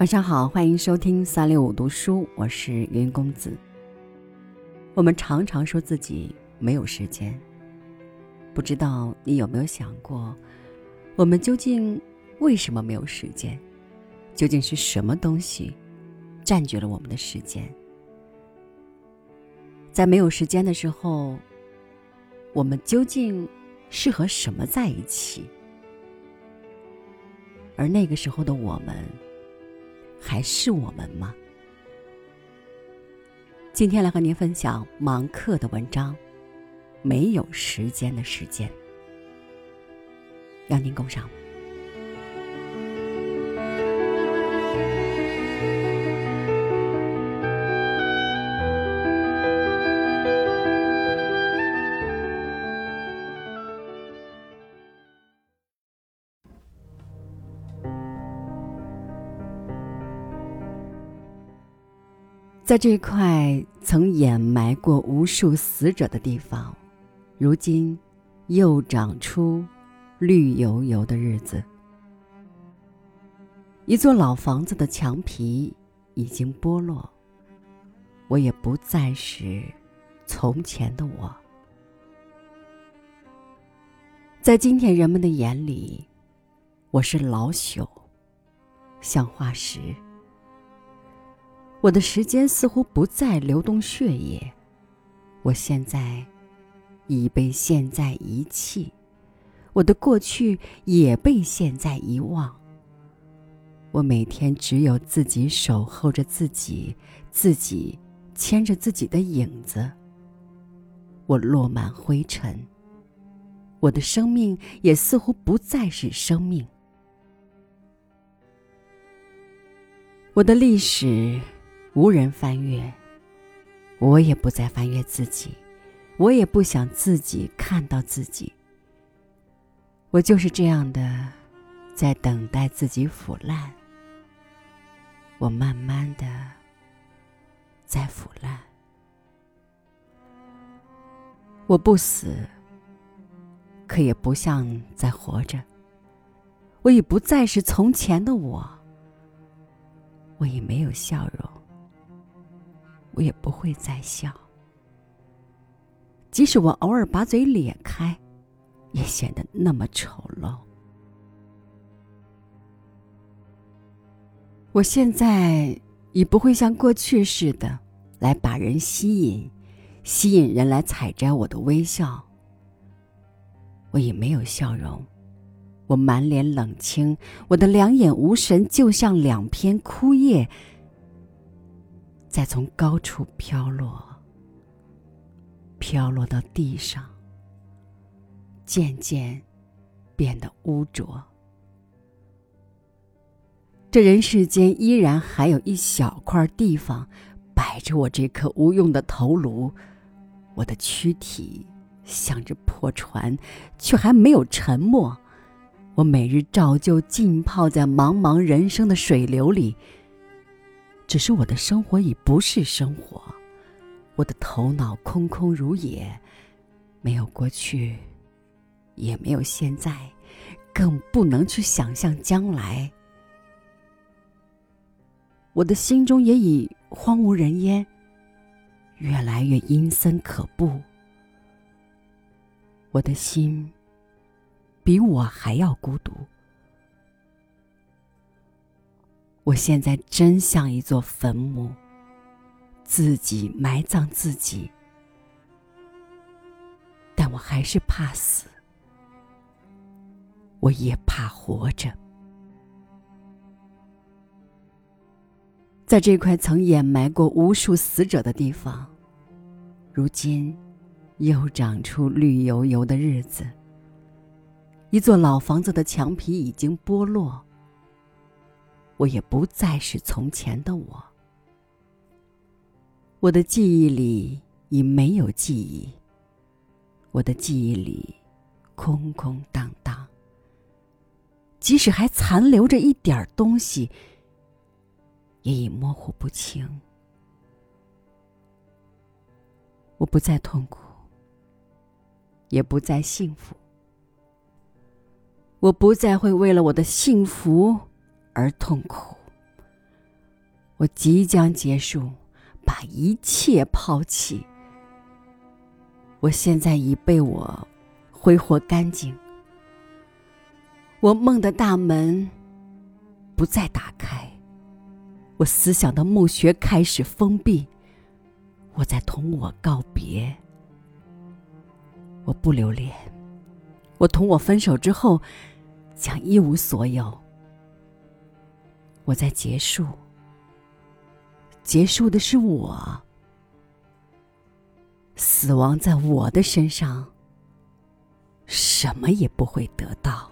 晚上好，欢迎收听三六五读书，我是云公子。我们常常说自己没有时间，不知道你有没有想过，我们究竟为什么没有时间？究竟是什么东西占据了我们的时间？在没有时间的时候，我们究竟是和什么在一起？而那个时候的我们。还是我们吗？今天来和您分享芒克的文章，《没有时间的时间》，让您共赏。在这块曾掩埋过无数死者的地方，如今又长出绿油油的日子。一座老房子的墙皮已经剥落，我也不再是从前的我。在今天人们的眼里，我是老朽，像化石。我的时间似乎不再流动血液，我现在已被现在遗弃，我的过去也被现在遗忘。我每天只有自己守候着自己，自己牵着自己的影子。我落满灰尘，我的生命也似乎不再是生命。我的历史。无人翻阅，我也不再翻阅自己，我也不想自己看到自己。我就是这样的，在等待自己腐烂。我慢慢的在腐烂。我不死，可也不像在活着。我已不再是从前的我。我已没有笑容。我也不会再笑，即使我偶尔把嘴咧开，也显得那么丑陋。我现在已不会像过去似的来把人吸引，吸引人来采摘我的微笑。我已没有笑容，我满脸冷清，我的两眼无神，就像两片枯叶。再从高处飘落，飘落到地上，渐渐变得污浊。这人世间依然还有一小块地方摆着我这颗无用的头颅，我的躯体像只破船，却还没有沉没。我每日照旧浸泡在茫茫人生的水流里。只是我的生活已不是生活，我的头脑空空如也，没有过去，也没有现在，更不能去想象将来。我的心中也已荒无人烟，越来越阴森可怖。我的心比我还要孤独。我现在真像一座坟墓，自己埋葬自己，但我还是怕死，我也怕活着。在这块曾掩埋过无数死者的地方，如今又长出绿油油的日子。一座老房子的墙皮已经剥落。我也不再是从前的我，我的记忆里已没有记忆，我的记忆里空空荡荡。即使还残留着一点东西，也已模糊不清。我不再痛苦，也不再幸福，我不再会为了我的幸福。而痛苦，我即将结束，把一切抛弃。我现在已被我挥霍干净，我梦的大门不再打开，我思想的墓穴开始封闭。我在同我告别，我不留恋。我同我分手之后，将一无所有。我在结束，结束的是我，死亡在我的身上，什么也不会得到。